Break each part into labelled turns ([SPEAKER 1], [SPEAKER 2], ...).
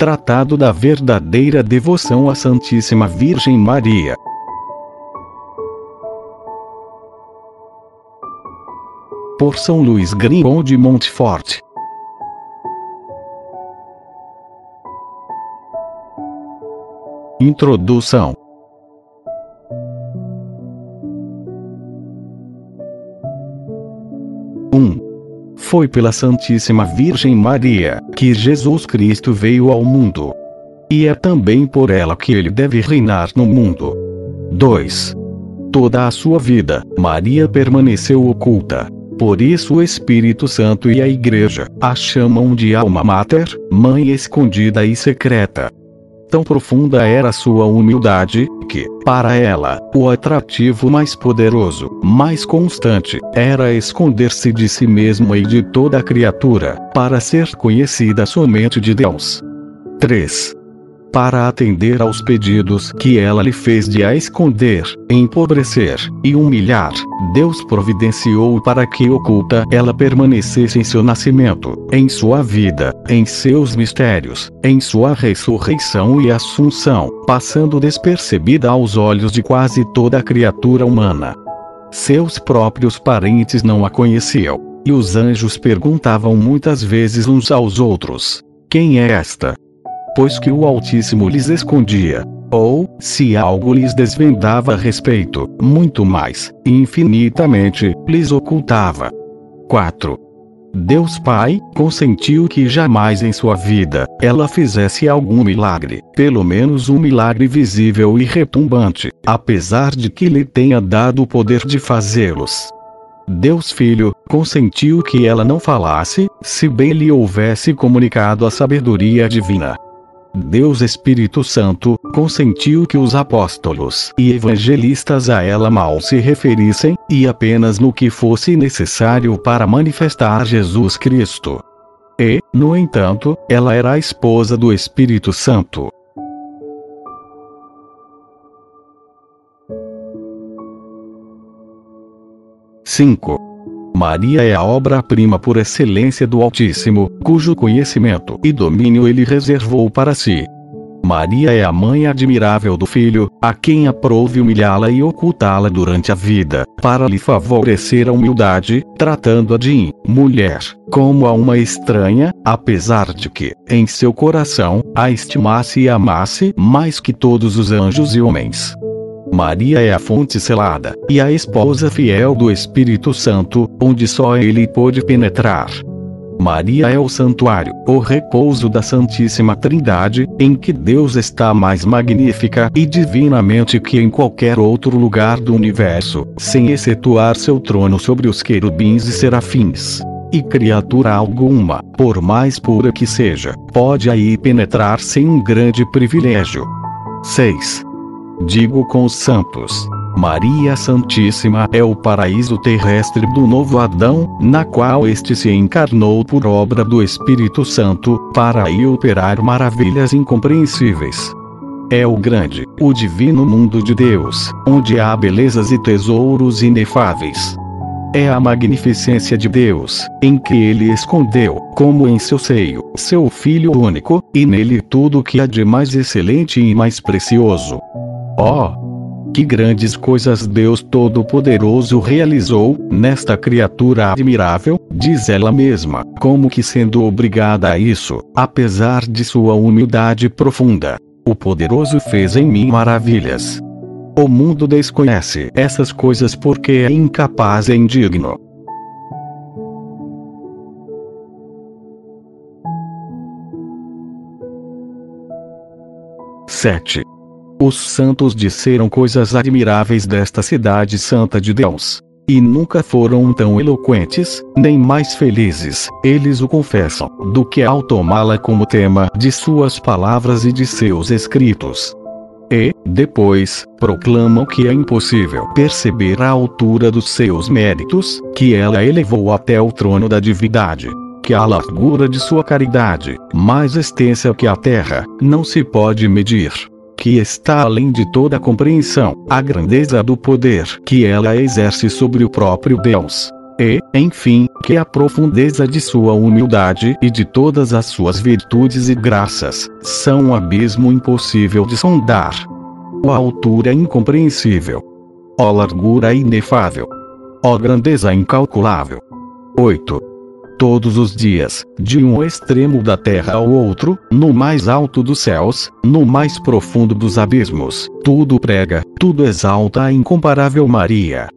[SPEAKER 1] Tratado da verdadeira devoção à Santíssima Virgem Maria. Por São Luís Grignon de Montfort. Introdução foi pela Santíssima Virgem Maria que Jesus Cristo veio ao mundo. E é também por ela que ele deve reinar no mundo. 2. Toda a sua vida, Maria permaneceu oculta. Por isso o Espírito Santo e a Igreja a chamam de alma mater, mãe escondida e secreta. Tão profunda era sua humildade, que, para ela, o atrativo mais poderoso, mais constante, era esconder-se de si mesma e de toda criatura, para ser conhecida somente de Deus. 3 para atender aos pedidos que ela lhe fez de a esconder, empobrecer e humilhar, Deus providenciou para que oculta ela permanecesse em seu nascimento, em sua vida, em seus mistérios, em sua ressurreição e assunção, passando despercebida aos olhos de quase toda a criatura humana. Seus próprios parentes não a conheciam, e os anjos perguntavam muitas vezes uns aos outros: Quem é esta? Pois que o Altíssimo lhes escondia. Ou, se algo lhes desvendava a respeito, muito mais, infinitamente, lhes ocultava. 4. Deus Pai consentiu que jamais em sua vida ela fizesse algum milagre, pelo menos um milagre visível e retumbante, apesar de que lhe tenha dado o poder de fazê-los. Deus Filho consentiu que ela não falasse, se bem lhe houvesse comunicado a sabedoria divina. Deus Espírito Santo consentiu que os apóstolos e evangelistas a ela mal se referissem, e apenas no que fosse necessário para manifestar Jesus Cristo. E, no entanto, ela era a esposa do Espírito Santo. Cinco. Maria é a obra-prima por excelência do Altíssimo, cujo conhecimento e domínio ele reservou para si. Maria é a mãe admirável do Filho, a quem aprove humilhá-la e ocultá-la durante a vida, para lhe favorecer a humildade, tratando-a de mulher, como a uma estranha, apesar de que, em seu coração, a estimasse e amasse mais que todos os anjos e homens. Maria é a fonte selada, e a esposa fiel do Espírito Santo, onde só ele pôde penetrar. Maria é o santuário, o repouso da Santíssima Trindade, em que Deus está mais magnífica e divinamente que em qualquer outro lugar do universo, sem excetuar seu trono sobre os querubins e serafins. E criatura alguma, por mais pura que seja, pode aí penetrar sem um grande privilégio. 6. Digo com os santos. Maria Santíssima é o paraíso terrestre do novo Adão, na qual este se encarnou por obra do Espírito Santo, para aí operar maravilhas incompreensíveis. É o grande, o divino mundo de Deus, onde há belezas e tesouros inefáveis. É a magnificência de Deus, em que ele escondeu, como em seu seio, seu Filho único, e nele tudo que há de mais excelente e mais precioso. Oh! Que grandes coisas Deus Todo-Poderoso realizou, nesta criatura admirável, diz ela mesma, como que sendo obrigada a isso, apesar de sua humildade profunda. O Poderoso fez em mim maravilhas. O mundo desconhece essas coisas porque é incapaz e indigno. Sete. Os santos disseram coisas admiráveis desta cidade santa de Deus. E nunca foram tão eloquentes, nem mais felizes, eles o confessam, do que ao tomá-la como tema de suas palavras e de seus escritos. E, depois, proclamam que é impossível perceber a altura dos seus méritos, que ela elevou até o trono da divindade que a largura de sua caridade, mais extensa que a terra, não se pode medir que está além de toda compreensão, a grandeza do poder que ela exerce sobre o próprio Deus. E, enfim, que a profundeza de sua humildade e de todas as suas virtudes e graças são um abismo impossível de sondar. Ó altura incompreensível. Ó largura inefável. Ó grandeza incalculável. 8 todos os dias, de um extremo da terra ao outro, no mais alto dos céus, no mais profundo dos abismos, tudo prega, tudo exalta a incomparável Maria.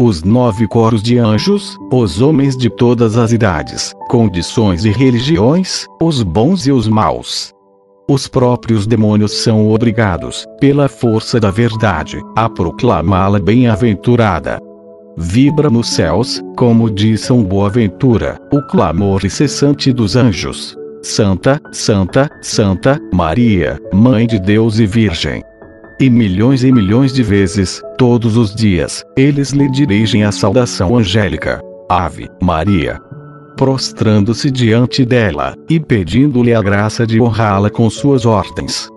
[SPEAKER 1] Os nove coros de anjos, os homens de todas as idades, condições e religiões, os bons e os maus. Os próprios demônios são obrigados, pela força da verdade, a proclamá-la bem-aventurada, Vibra nos céus, como diz São Boaventura, o clamor incessante dos anjos. Santa, Santa, Santa, Maria, Mãe de Deus e Virgem. E milhões e milhões de vezes, todos os dias, eles lhe dirigem a saudação angélica. Ave, Maria. Prostrando-se diante dela, e pedindo-lhe a graça de honrá-la com suas ordens.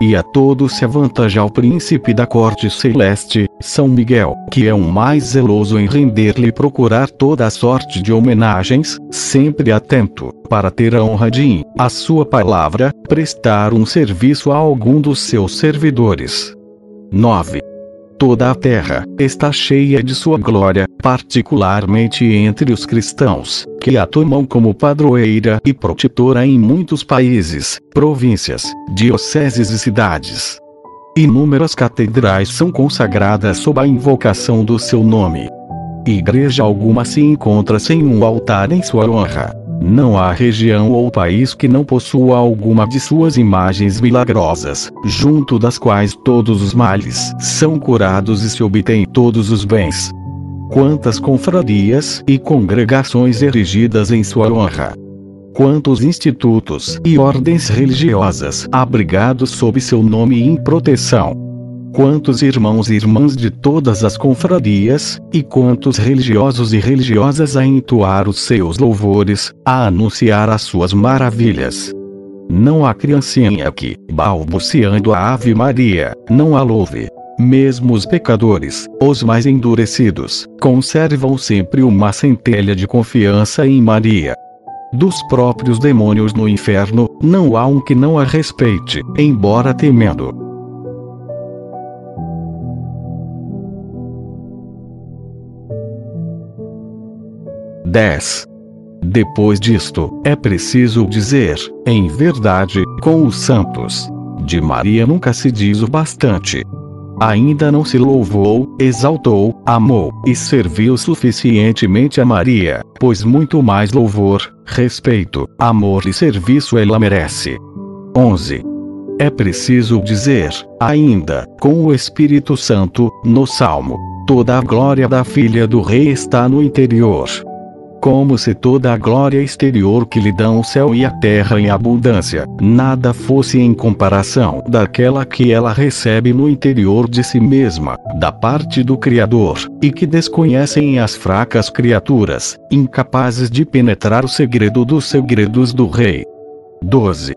[SPEAKER 1] E a todos se avantaja o príncipe da corte celeste, São Miguel, que é o mais zeloso em render-lhe procurar toda a sorte de homenagens, sempre atento, para ter a honra de, a sua palavra, prestar um serviço a algum dos seus servidores. 9. Toda a terra está cheia de sua glória, particularmente entre os cristãos, que a tomam como padroeira e protetora em muitos países, províncias, dioceses e cidades. Inúmeras catedrais são consagradas sob a invocação do seu nome. Igreja alguma se encontra sem um altar em sua honra. Não há região ou país que não possua alguma de suas imagens milagrosas, junto das quais todos os males são curados e se obtêm todos os bens. Quantas confrarias e congregações erigidas em sua honra! Quantos institutos e ordens religiosas abrigados sob seu nome e em proteção! Quantos irmãos e irmãs de todas as confrarias, e quantos religiosos e religiosas a entoar os seus louvores, a anunciar as suas maravilhas. Não há criancinha que, balbuciando a Ave Maria, não a louve. Mesmo os pecadores, os mais endurecidos, conservam sempre uma centelha de confiança em Maria. Dos próprios demônios no inferno, não há um que não a respeite, embora temendo. 10. Depois disto, é preciso dizer, em verdade, com os santos. De Maria nunca se diz o bastante. Ainda não se louvou, exaltou, amou e serviu suficientemente a Maria, pois muito mais louvor, respeito, amor e serviço ela merece. 11. É preciso dizer, ainda, com o Espírito Santo, no Salmo: toda a glória da filha do rei está no interior como se toda a glória exterior que lhe dão o céu e a terra em abundância, nada fosse em comparação daquela que ela recebe no interior de si mesma, da parte do Criador, e que desconhecem as fracas criaturas, incapazes de penetrar o segredo dos segredos do Rei. 12.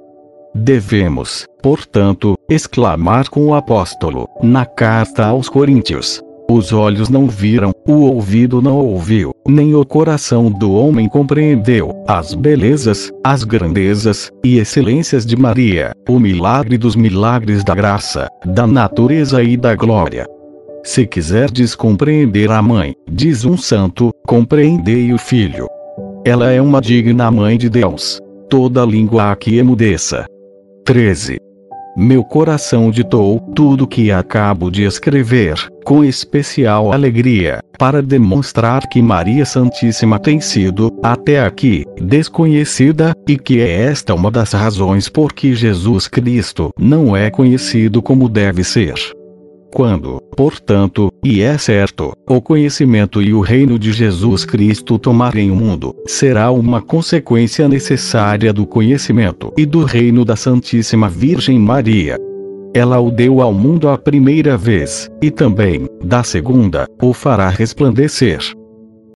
[SPEAKER 1] Devemos, portanto, exclamar com o apóstolo, na carta aos Coríntios: os olhos não viram, o ouvido não ouviu, nem o coração do homem compreendeu as belezas, as grandezas e excelências de Maria, o milagre dos milagres da graça, da natureza e da glória. Se quiserdes compreender a mãe, diz um santo, compreendei o filho. Ela é uma digna mãe de Deus. Toda língua aqui emudeça. 13. Meu coração ditou tudo que acabo de escrever, com especial alegria, para demonstrar que Maria Santíssima tem sido, até aqui, desconhecida, e que é esta uma das razões por que Jesus Cristo não é conhecido como deve ser. Quando, portanto, e é certo, o conhecimento e o reino de Jesus Cristo tomarem o mundo, será uma consequência necessária do conhecimento e do reino da Santíssima Virgem Maria. Ela o deu ao mundo a primeira vez, e também, da segunda, o fará resplandecer.